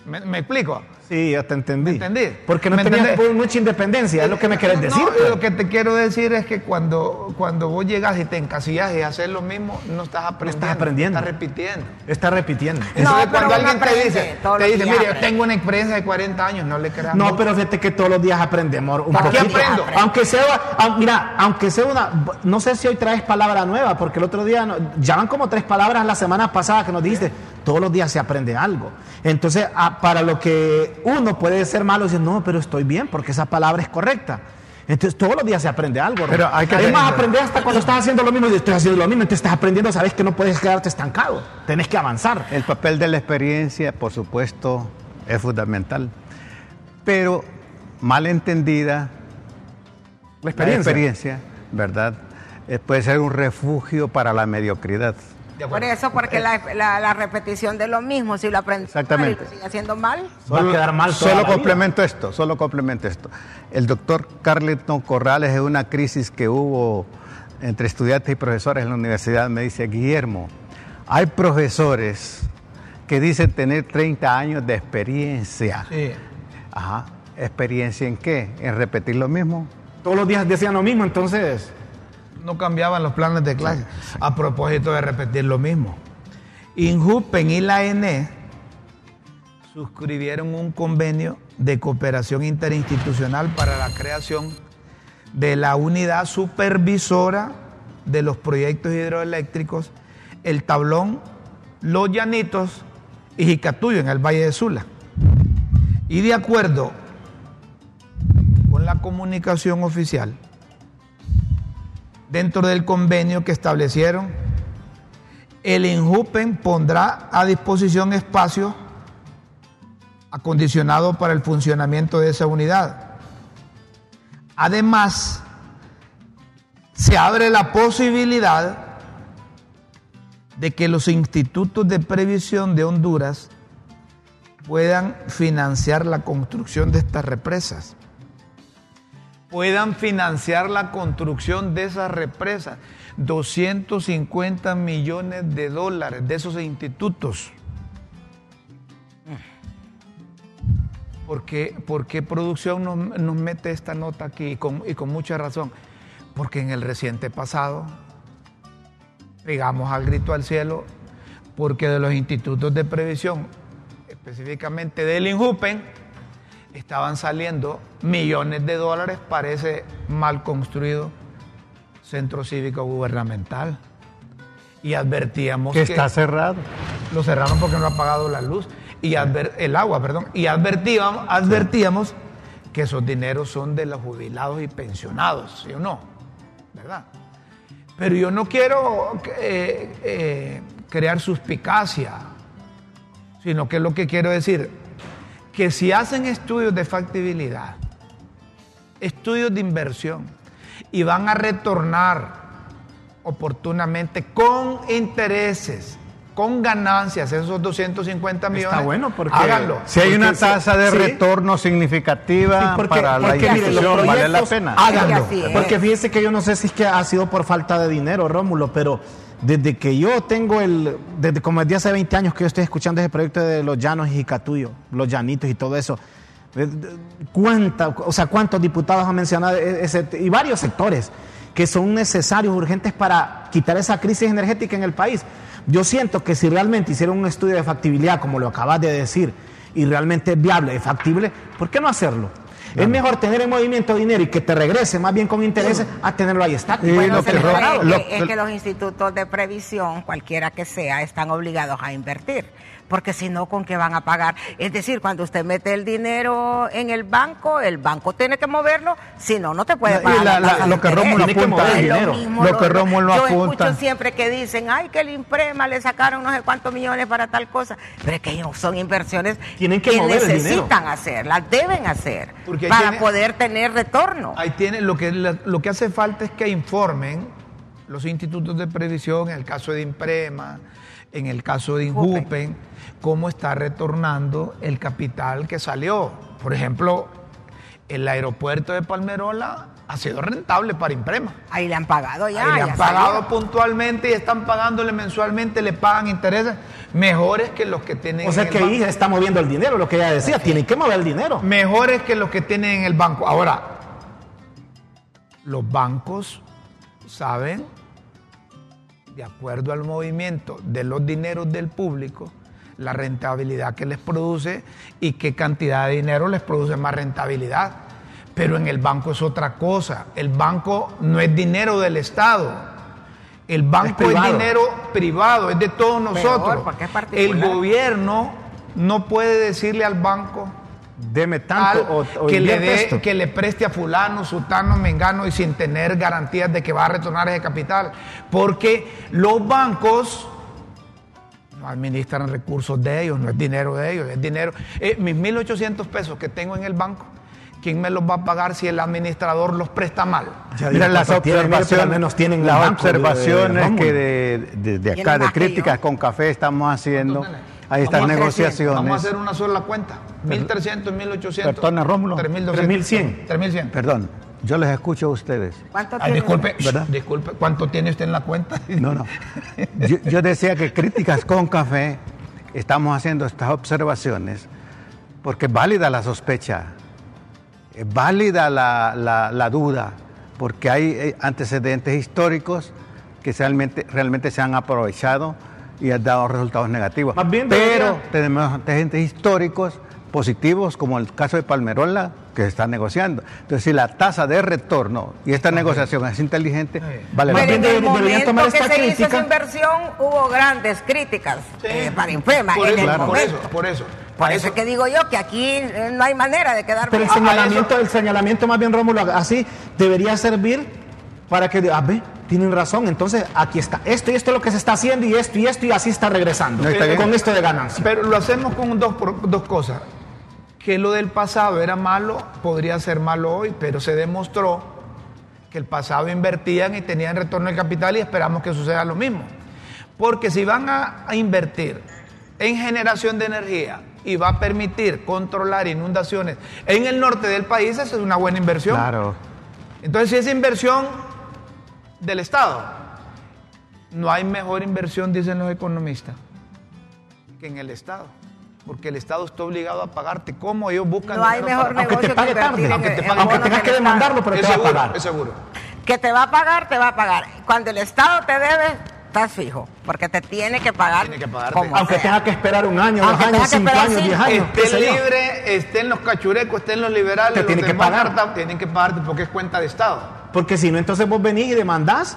¿Me, me explico? Sí, ya te entendí. ¿Me entendí? Porque no ¿Me tenías entendés? mucha independencia, es lo que me querés No, decir. no, pues. lo que te quiero decir es que cuando, cuando vos llegas y te encasillas y haces lo mismo, no estás aprendiendo. aprendiendo. Estás repitiendo. Está repitiendo. No, Entonces, cuando alguien te dice, te dice, mire, yo aprende". tengo una experiencia de 40 años, no le creas. No, mucho. pero fíjate que todos los días aprendemos un ¿Para qué poquito. aprendo? Aunque sea, mira, aunque sea una, no sé si hoy traes palabra nueva, porque el otro día, no- ya van como tres palabras la semana pasada que nos dijiste, todos los días se aprende algo. Entonces, ah, para lo que uno puede ser malo, dice, no, pero estoy bien, porque esa palabra es correcta. Entonces, todos los días se aprende algo. Pero hay que es tener- más, aprender hasta cuando estás haciendo lo mismo, y estoy haciendo lo mismo, entonces estás aprendiendo, sabes que no puedes quedarte estancado, tenés que avanzar. El papel de la experiencia, por supuesto, es fundamental. Pero mal entendida, La experiencia. la experiencia, ¿verdad? Eh, puede ser un refugio para la mediocridad. Por eso, porque la, la- la repetición de lo mismo, si lo aprendes Exactamente. mal y lo haciendo mal, Va a quedar mal toda Solo la vida. complemento esto, solo complemento esto. El doctor Carleton Corrales en una crisis que hubo entre estudiantes y profesores en la universidad me dice, Guillermo, hay profesores que dicen tener 30 años de experiencia. Sí. Ajá. ¿Experiencia en qué? ¿En repetir lo mismo? Todos los días decían lo mismo, entonces... No cambiaban los planes de clase. A propósito de repetir lo mismo. INJUPEN y la ENE suscribieron un convenio de cooperación interinstitucional para la creación de la unidad supervisora de los proyectos hidroeléctricos El Tablón, Los Llanitos y Jicatuyo en el Valle de Sula. Y de acuerdo con la comunicación oficial, dentro del convenio que establecieron, el INJUPEN pondrá a disposición espacios acondicionados para el funcionamiento de esa unidad. Además, se abre la posibilidad de que los institutos de previsión de Honduras puedan financiar la construcción de estas represas puedan financiar la construcción de esas represas. 250 millones de dólares de esos institutos. ¿Por qué, por qué producción nos, mete esta nota aquí? Y con, y con mucha razón. Porque en el reciente pasado pegamos al grito al cielo porque de los institutos de previsión, específicamente del INJUPEN, estaban saliendo millones de dólares para ese mal construido centro cívico gubernamental. Y advertíamos Que que está cerrado. lo cerraron porque no ha pagado la luz y adver- el agua, perdón, y advertíamos, advertíamos que esos dineros son de los jubilados y pensionados, ¿sí o no? ¿Verdad? Pero yo no quiero eh, eh, crear suspicacia, sino que lo que quiero decir, que si hacen estudios de factibilidad, estudios de inversión, y van a retornar oportunamente con intereses, con ganancias, esos 250 millones. Está bueno porque háganlo. Si hay una Porque tasa de sí. retorno significativa Sí, porque- para la porque, mire, los inversión, vale la pena. Háganlo. Porque fíjese que yo no sé si es que ha sido por falta de dinero, Rómulo, pero desde que yo tengo el, desde como desde hace 20 años que yo estoy escuchando ese proyecto de los llanos y Jicatuyo, los llanitos y todo eso, cuánta, o sea, cuántos diputados han mencionado e- y varios sectores que son necesarios, urgentes para quitar esa crisis energética en el país. Yo siento que si realmente hicieron un estudio de factibilidad, como lo acabas de decir, y realmente es viable, es factible, ¿por qué no hacerlo? Es mejor tener en movimiento dinero y que te regrese más bien con intereses a tenerlo ahí estático. Y Bueno, lo se que es, lo- que, es que los institutos de previsión, cualquiera que sea, están obligados a invertir. Porque si no, ¿con qué van a pagar? Es decir, cuando usted mete el dinero en el banco, el banco tiene que moverlo, si no, no te puede Y pagar. la- la- lo que. Rómulo que apunta mover es el dinero. mismo, Lo que Rómulo yo apunta. escucho siempre que dicen, ay, que el Imprema le sacaron no sé cuántos millones para tal cosa. Pero es que son inversiones Tienen que mover el dinero. necesitan hacer, las deben hacer, Porque para tiene- poder tener retorno. Ahí tiene, lo que, lo que hace falta es que informen los institutos de previsión, en el caso de Imprema, en el caso de Injupen. Cómo está retornando el capital que salió. Por ejemplo, el aeropuerto de Palmerola ha sido rentable para Imprema. Ahí le han pagado ya. Ahí le ya han pagado salió. puntualmente y están pagándole mensualmente, le pagan intereses mejores que los que tienen O sea en el que ahí banco. está moviendo el dinero, lo que ella decía, tienen que mover el dinero. mejores que los que tienen en el banco. Ahora, los bancos saben, de acuerdo al movimiento de los dineros del público, la rentabilidad que les produce y qué cantidad de dinero les produce más rentabilidad. Pero en el banco es otra cosa. El banco no es dinero del Estado. El banco es, dinero privado, es de todos nosotros. el gobierno no puede decirle al banco Deme tanto o, o que, le dé- esto. que le preste a fulano, sutano, mengano y sin tener garantías de que va a retornar ese capital. Porque los bancos no administran recursos de ellos, no es dinero de ellos, es dinero. eh, mis 1.800 pesos que tengo en el banco, ¿quién me los va a pagar si el administrador los presta mal? Ya Mira las tienen, observaciones, menos tienen las banco de- de observaciones que de, de- de acá de críticas yo. con café estamos haciendo. Ahí a- negociaciones. Vamos a hacer una sola cuenta. 1.300, 1.800. Perdona, Rómulo. 3.200. 3.100. 3.100. Perdón, yo les escucho a ustedes. ¿Cuánto Ay, disculpe, ¿Verdad? disculpe, ¿cuánto tiene usted en la cuenta? No, no. Yo, yo decía que críticas con café estamos haciendo estas observaciones porque es válida la sospecha, es válida la, la- la duda, porque hay eh, antecedentes históricos que realmente, realmente se han aprovechado y han dado resultados negativos. Más bien Pero tenemos antecedentes históricos positivos, como el caso de Palmerola, que se está negociando. Entonces, si la tasa de retorno y esta negociación es inteligente, vale la Más Pero bien en el tomar que esta se hizo esa inversión hubo grandes críticas eh, para Imprema por en eso, el por eso, por eso. Por eso es que digo yo que aquí eh, no hay manera de quedar Pero el señalamiento, el señalamiento más bien, Rómulo, así debería servir para que, ah, ve, tienen razón, entonces aquí está, esto y esto es lo que se está haciendo y esto y esto y así está regresando, No, está bien. con esto de ganancia. Pero lo hacemos con dos, dos cosas. Que lo del pasado era malo, podría ser malo hoy, pero se demostró que el pasado invertían y tenían retorno de capital y esperamos que suceda lo mismo. Porque si van a, a invertir en generación de energía y va a permitir controlar inundaciones en el norte del país, esa es una buena inversión. Claro. Entonces, si es inversión del Estado, no hay mejor inversión, dicen los economistas, que en el Estado. Porque el Estado está obligado a pagarte. ¿Cómo ellos buscan No hay mejor para- Aunque te negocio pague que tarde, en- aunque te en pague- aunque bonos tengas que demandarlo, pero Es te va a seguro, pagar. es seguro. Que te va a pagar, te va a pagar. Cuando el Estado te debe, estás fijo, porque te tiene que pagar. Tiene que pagarte. como Aunque sea. tenga que esperar un año, dos Aunque años, cinco esperar años, cinco. diez años. Esté libre, estén los cachurecos, estén los liberales, Te los tienen que pagar. tienen que pagarte porque es cuenta de Estado. Porque si no, entonces vos venís y demandás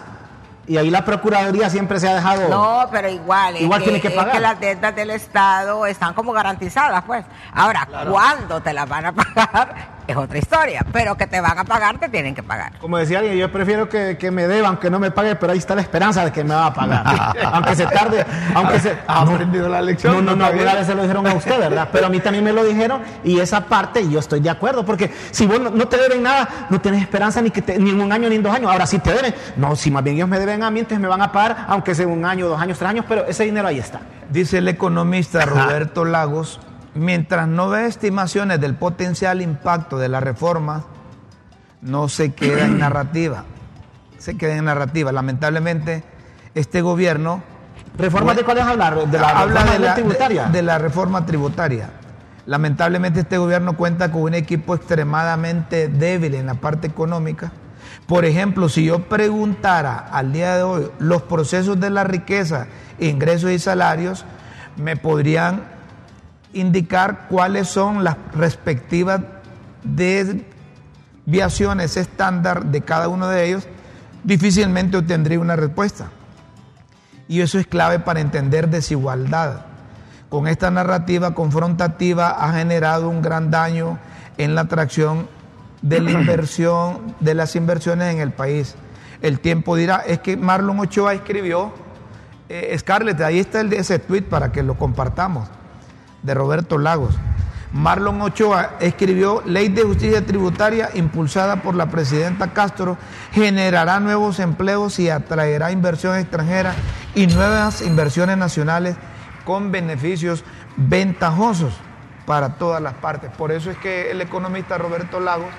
y ahí la Procuraduría siempre se ha dejado... No, pero igual. es Igual tiene que es pagar. las deudas del Estado están como garantizadas, pues. Ahora, ¿cuándo te las van a pagar? Es otra historia, pero que te van a pagar, te tienen que pagar. Como decía alguien, yo prefiero que, que me deban, que no me pague, pero ahí está la esperanza de que me va a pagar. aunque se tarde, aunque se... Ha aprendido la lección. No, no, no, alguna vez se lo dijeron a usted, ¿verdad? Pero a mí también me lo dijeron y esa parte yo estoy de acuerdo, porque si vos no, no te deben nada, no tienes esperanza ni que te- ni en un año ni en dos años. Ahora sí te deben. No, si más bien ellos me deben a mí, entonces me van a pagar, aunque sea un año, dos años, tres años, pero ese dinero ahí está. Dice el economista Roberto Lagos, mientras no ve estimaciones del potencial impacto de la reforma, no se queda en narrativa. Se queda en narrativa. Lamentablemente, este gobierno ¿Reformas de cuáles hablar? De la habla reforma de la, tributaria. de- de la reforma tributaria. Lamentablemente este gobierno cuenta con un equipo extremadamente débil en la parte económica. Por ejemplo, si yo preguntara al día de hoy los procesos de la riqueza, ingresos y salarios, me podrían indicar cuáles son las respectivas desviaciones estándar de cada uno de ellos, difícilmente obtendría una respuesta. Y eso es clave para entender desigualdad. Con esta narrativa confrontativa ha generado un gran daño en la atracción de la inversión, de las inversiones en el país. El tiempo dirá, es que Marlon Ochoa escribió, eh, Scarlett, ahí está el ese tweet para que lo compartamos, de Roberto Lagos. Marlon Ochoa escribió, Ley de Justicia Tributaria impulsada por la presidenta Castro generará nuevos empleos y atraerá inversión extranjera y nuevas inversiones nacionales con beneficios ventajosos para todas las partes. Por eso es que el economista Roberto Lagos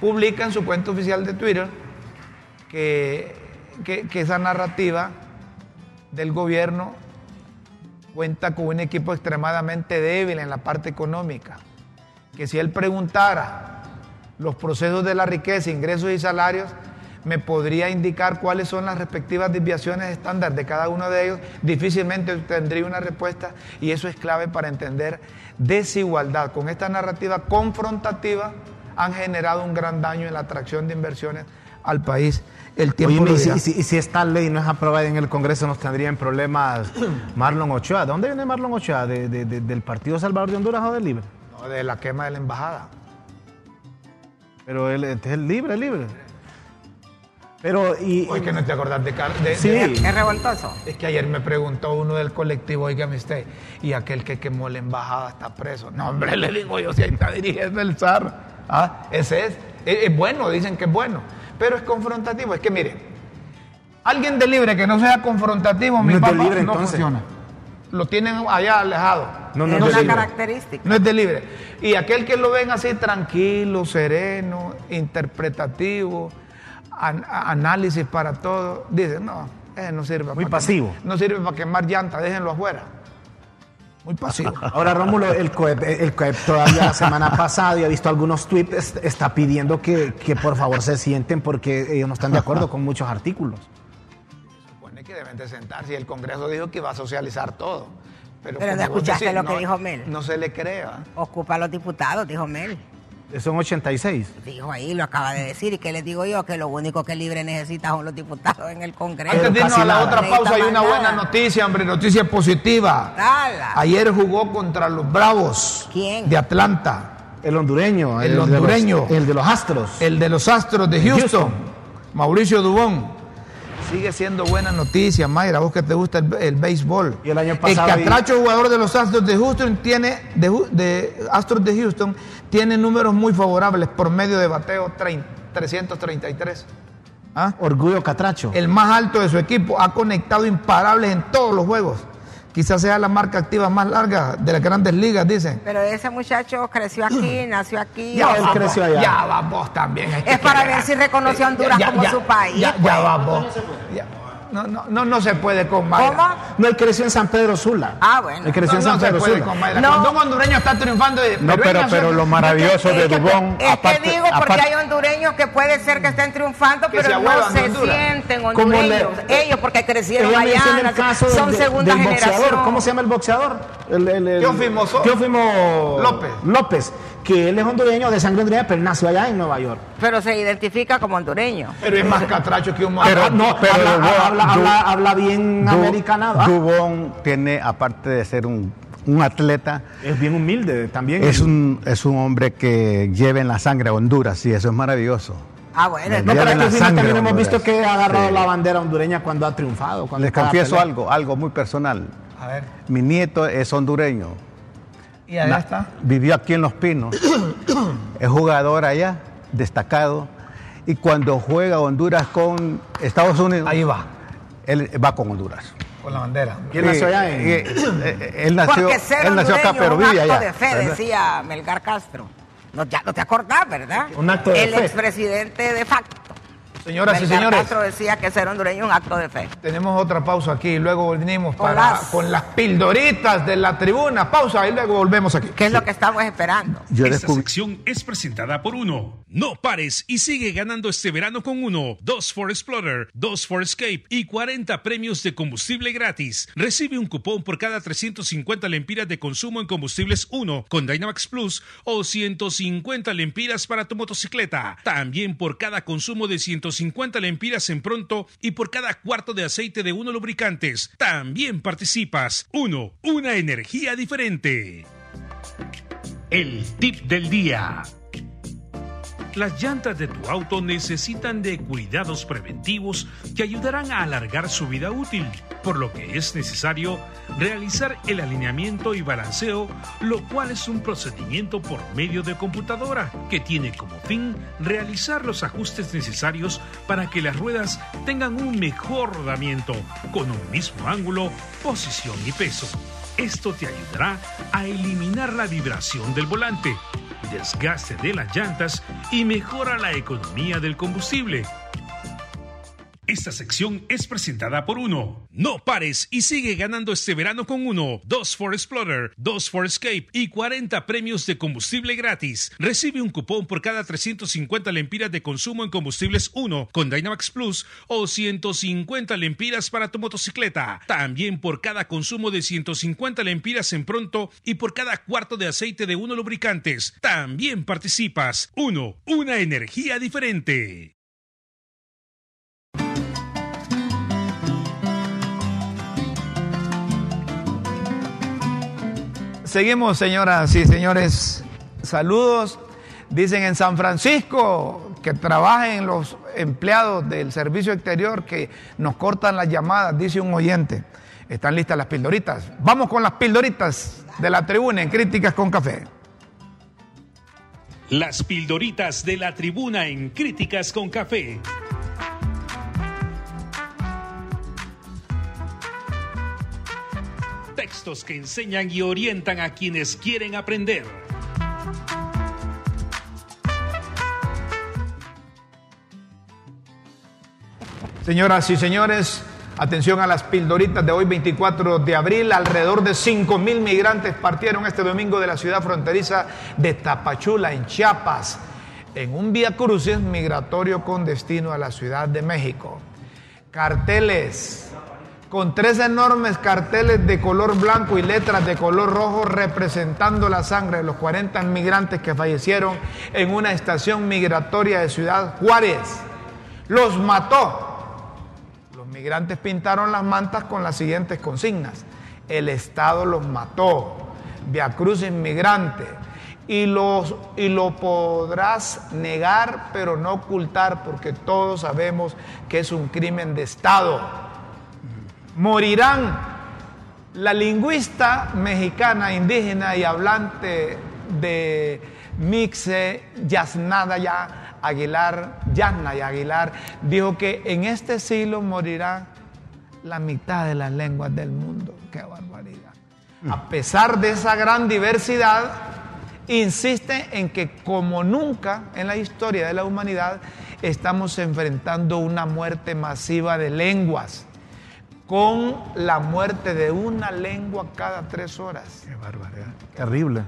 publica en su cuenta oficial de Twitter que, que- que esa narrativa del gobierno cuenta con un equipo extremadamente débil en la parte económica. Que si él preguntara los procesos de la riqueza, ingresos y salarios, me podría indicar cuáles son las respectivas desviaciones estándar de cada uno de ellos, difícilmente tendría una respuesta y eso es clave para entender desigualdad. Con esta narrativa confrontativa han generado un gran daño en la atracción de inversiones al país. El tiempo Oye, lo y, si, dirá. y si- y si esta ley no es aprobada en el Congreso, nos tendría en problemas Marlon Ochoa. ¿De dónde viene Marlon Ochoa? ¿De- de- de- ¿Del Partido Salvador de Honduras o del Libre? No, de la quema de la embajada. Pero él este es el Libre, libre. Pero, y. Hoy que no te acordás de, Car- de- Sí. de- Es revoltoso. Es que ayer me preguntó uno del colectivo, oígame usted, y aquel que quemó la embajada está preso. No, hombre, le digo yo, si ahí está dirigiendo el zar. Ah, ese es. Es, es bueno, dicen que es bueno, pero es confrontativo. Es que mire, alguien de libre que no sea confrontativo, mi No papá, libre, no entonces. funciona. Lo tienen allá alejado. No, no es es de una libre. característica. No es de libre. Y aquel que lo ven así tranquilo, sereno, interpretativo, an- análisis para todo, dice, no, ese no sirve. Muy para pasivo. quemar- no sirve para quemar llanta, déjenlo afuera. Muy pasivo. Ahora, Rómulo, el COEP, el COEP todavía la semana pasada, y he visto algunos tweets, est- está pidiendo que, que por favor se sienten porque ellos no están de acuerdo con muchos artículos. Supone que deben de sentarse y el Congreso dijo que iba a socializar todo. Pero, Pero ¿no vos escuchaste decís, lo que no- dijo Mel? No se le crea. Ocupa a los diputados, dijo Mel. Son 86. Dijo ahí, lo acaba de decir. ¿Y qué les digo yo? Que lo único que Libre necesita son los diputados en el Congreso. Antes de irnos a la nada. otra pausa, hay una buena noticia, hombre, noticia positiva. Dala. Ayer jugó contra los Bravos ¿Quién? de Atlanta. El hondureño. El de los- hondureño. el de los Astros. El de los Astros de Houston, Houston. Mauricio Dubón. Sigue siendo buena noticia, Mayra, vos que te gusta el, el béisbol. Y el año pasado El catracho jugador de los Astros de Houston tiene, de, de Astros de Houston, tiene números muy favorables por medio de bateo 30 333. ¿Ah? Orgullo Catracho. El más alto de su equipo, ha conectado imparables en todos los juegos. Quizás sea la marca activa más larga de las grandes ligas, dicen. Pero ese muchacho creció aquí, nació aquí. Ya, él creció allá. Ya va vos también. que Es para ver si reconoció a Honduras como su país, Ya, pues. ya va vos. Ya. No, no, no, no se puede con Mayra. ¿Cómo? No, él creció en San Pedro Sula. Ah, bueno. Él creció No, en no San se Pedro puede Sula. con Mayra. No. Cuando un hondureño está triunfando. de- No, pero, pero lo maravilloso de Es que- Dubón, Es aparte, que digo porque aparte- hay hondureños que puede ser que estén triunfando, Que se pero no se Honduras. sienten hondureños. le- Ellos porque crecieron allá, el caso son segunda del generación. boxeador. ¿Cómo se llama el boxeador? El, el, el- Teófimo López. López. Que él es hondureño de sangre hondureña, pero nació allá en Nueva York. Pero se identifica como hondureño. Pero es más catracho que un Pero- Ah, no, pero habla, Dubón- habla, Du- habla- habla bien americanado. Ah, Dubón tiene, aparte de ser un un atleta. Es bien humilde también. Es un, es un hombre que lleva en la sangre a Honduras, y eso es maravilloso. Ah, bueno, No, pero es que también hemos honduras. visto que ha agarrado Sí. la bandera hondureña cuando ha triunfado. Cuando Les confieso pelea. algo, algo muy personal. A ver, Mi nieto es hondureño. Y allá Na- está. Vivió aquí en Los Pinos. es jugador allá, destacado. Y cuando juega Honduras con Estados Unidos, Ahí va, él va con Honduras. con la bandera. ¿Quién nació allá en- Eh, eh, eh, él nació, él nació acá, pero vive un acto allá. de fe, ¿verdad? decía Melgar Castro. No, ya no te acordás, ¿verdad? Un acto de El fe. expresidente de facto. Señoras y señores, Castro decía que ser hondureño es un acto de fe. tenemos otra pausa aquí y luego venimos Con para, las- con las pildoritas de la tribuna. Pausa y luego volvemos aquí. ¿Qué es lo que estamos esperando? Yo Esta descubrí- sección es presentada por Uno. No pares y sigue ganando este verano con Uno. Dos for Explorer, dos for Escape y 40 premios de combustible gratis. Recibe un cupón por cada 350 lempiras de consumo en combustibles Uno con Dynamax Plus o 150 lempiras para tu motocicleta. También por cada consumo de 150 lempiras en pronto y por cada cuarto de aceite de Uno lubricantes. También participas. Uno, una energía diferente. El tip del día. Las llantas de tu auto necesitan de cuidados preventivos que ayudarán a alargar su vida útil, por lo que es necesario realizar el alineamiento y balanceo, lo cual es un procedimiento por medio de computadora que tiene como fin realizar los ajustes necesarios para que las ruedas tengan un mejor rodamiento con un mismo ángulo, posición y peso. Esto te ayudará a eliminar la vibración del volante, desgaste de las llantas y mejora la economía del combustible. Esta sección es presentada por Uno. No pares y sigue ganando este verano con Uno. Dos for Explorer, dos for Escape y 40 premios de combustible gratis. Recibe un cupón por cada 350 lempiras de consumo en combustibles Uno con Dynamax Plus o 150 lempiras para tu motocicleta. También por cada consumo de 150 lempiras en pronto y por cada cuarto de aceite de Uno lubricantes. También participas. Uno, una energía diferente. Seguimos, señoras y señores. Saludos. Dicen en San Francisco que trabajen los empleados del servicio exterior que nos cortan las llamadas, dice un oyente. Están listas las pildoritas. Vamos con las pildoritas de la tribuna en Críticas con Café. Las pildoritas de la tribuna en Críticas con Café. Textos que enseñan y orientan a quienes quieren aprender. Señoras y señores, atención a las pildoritas de hoy, 24 de abril. Alrededor de 5 mil migrantes partieron este domingo de la ciudad fronteriza de Tapachula, en Chiapas, en un vía crucis migratorio con destino a la Ciudad de México. Carteles, con tres enormes carteles de color blanco y letras de color rojo representando la sangre de los 40 migrantes que fallecieron en una estación migratoria de Ciudad Juárez. Los mató. Los migrantes pintaron las mantas con las siguientes consignas. El Estado los mató. Via Cruz inmigrante. Y, los, y lo podrás negar, pero no ocultar, porque todos sabemos que es un crimen de Estado. Morirán la lingüista mexicana, indígena y hablante de Mixe, Yasnada ya Aguilar, Yasna y Aguilar, dijo que en este siglo morirá la mitad de las lenguas del mundo. ¡Qué barbaridad! A pesar de esa gran diversidad, insiste en que como nunca en la historia de la humanidad estamos enfrentando una muerte masiva de lenguas, con la muerte de una lengua cada tres horas. Qué barbaridad. Terrible.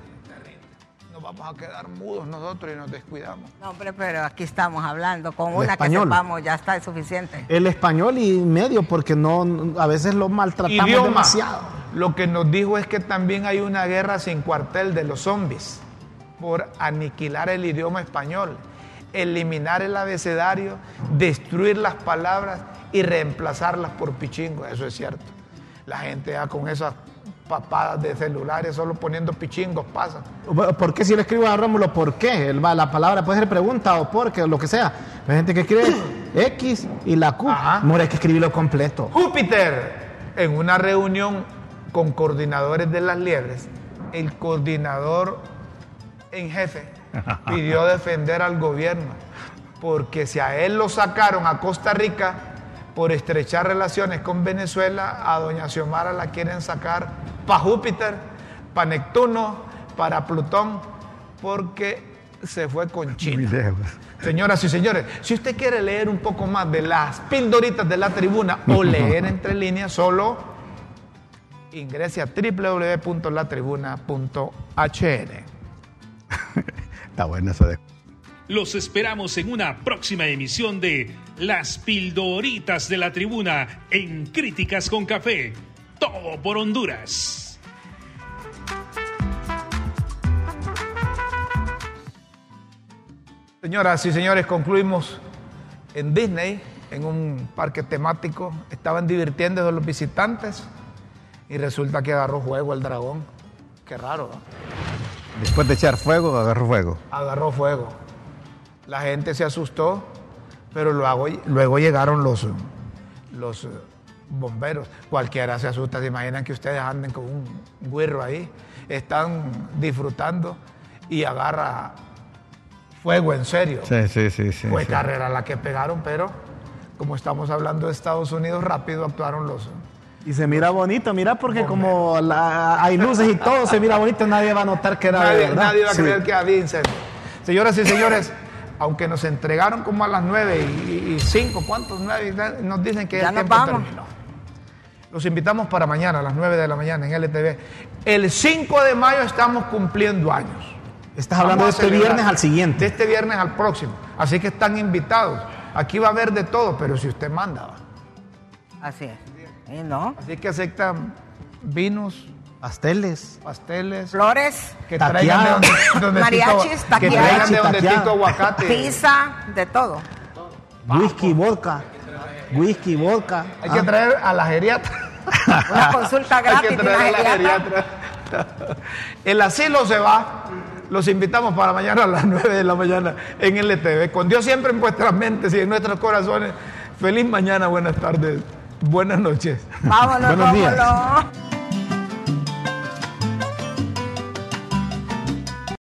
Nos vamos a quedar mudos nosotros y nos descuidamos. No, hombre, pero aquí estamos hablando. Con El una español. que sepamos ya está es suficiente. El español y medio, porque no a veces lo maltratamos Idioma. demasiado. Lo que nos dijo es que también hay una guerra sin cuartel de los zombies por aniquilar el idioma español, eliminar el abecedario, destruir las palabras y reemplazarlas por pichingo. Eso es cierto. La gente ya con esas papadas de celulares, solo poniendo pichingos pasan. ¿Por qué si le escribo a Rómulo? ¿Por qué? La palabra puede ser pregunta o porque, lo que sea. Hay gente que escribe X y la Q. Ajá. No hay que escribirlo completo. Júpiter, en una reunión con coordinadores de las liebres, el coordinador en jefe pidió defender al gobierno, porque si a él lo sacaron a Costa Rica por estrechar relaciones con Venezuela, a doña Xiomara la quieren sacar para Júpiter, para Neptuno, para Plutón, porque se fue con China. Señoras y señores, si usted quiere leer un poco más de las pildoritas de la tribuna o leer entre líneas, solo ingrese a www.latribuna.hn. Está bueno eso de... Los esperamos en una próxima emisión de Las Pildoritas de la Tribuna en Críticas con Café. Todo por Honduras. Señoras y señores, concluimos en Disney, en un parque temático. Estaban divirtiendo a los visitantes y resulta que agarró fuego el dragón. Qué raro, ¿no? Después de echar fuego, agarró fuego. agarró fuego. La gente se asustó, pero luego, luego llegaron los, los eh, bomberos. Cualquiera se asusta, se imaginan que ustedes anden con un guirro ahí, están disfrutando y agarra fuego en serio. Sí, sí, sí, sí. Fue sí. carrera la que pegaron, pero como estamos hablando de Estados Unidos, rápido actuaron los... Y se mira bonito, mira, porque como la- hay luces y todo, se mira bonito, nadie va a notar que era de Nadie, verdad. nadie va a Sí. creer que había incendio. Señoras y señores, aunque nos entregaron como a las 9 y 5, ¿cuántos? Nueve, y- nos dicen que Ya el nos tiempo vamos. terminó. Los invitamos para mañana a las 9 de la mañana en LTV. El 5 de mayo estamos cumpliendo años. Estás hablando de este viernes al siguiente. De este viernes al próximo. Así que están invitados. Aquí va a haber de todo, pero si usted manda. ¿va? Así es. Y no. Así que aceptan vinos, Pasteles. pasteles, Flores, que traigan de donde, donde Mariachis, Tito, que traigan de donde. Tito Aguacate. pizza, de todo. Whisky, vodka. Whisky, vodka. Hay que Ah. traer a la geriatra. Una consulta Hay gratis que de una traer a la geriatra. geriatra. El asilo se va. Los invitamos para mañana a las 9 de la mañana en LTV. Con Dios siempre en vuestras mentes y en nuestros corazones. Feliz mañana, buenas tardes, buenas noches. Vámonos, Buenos días. vámonos.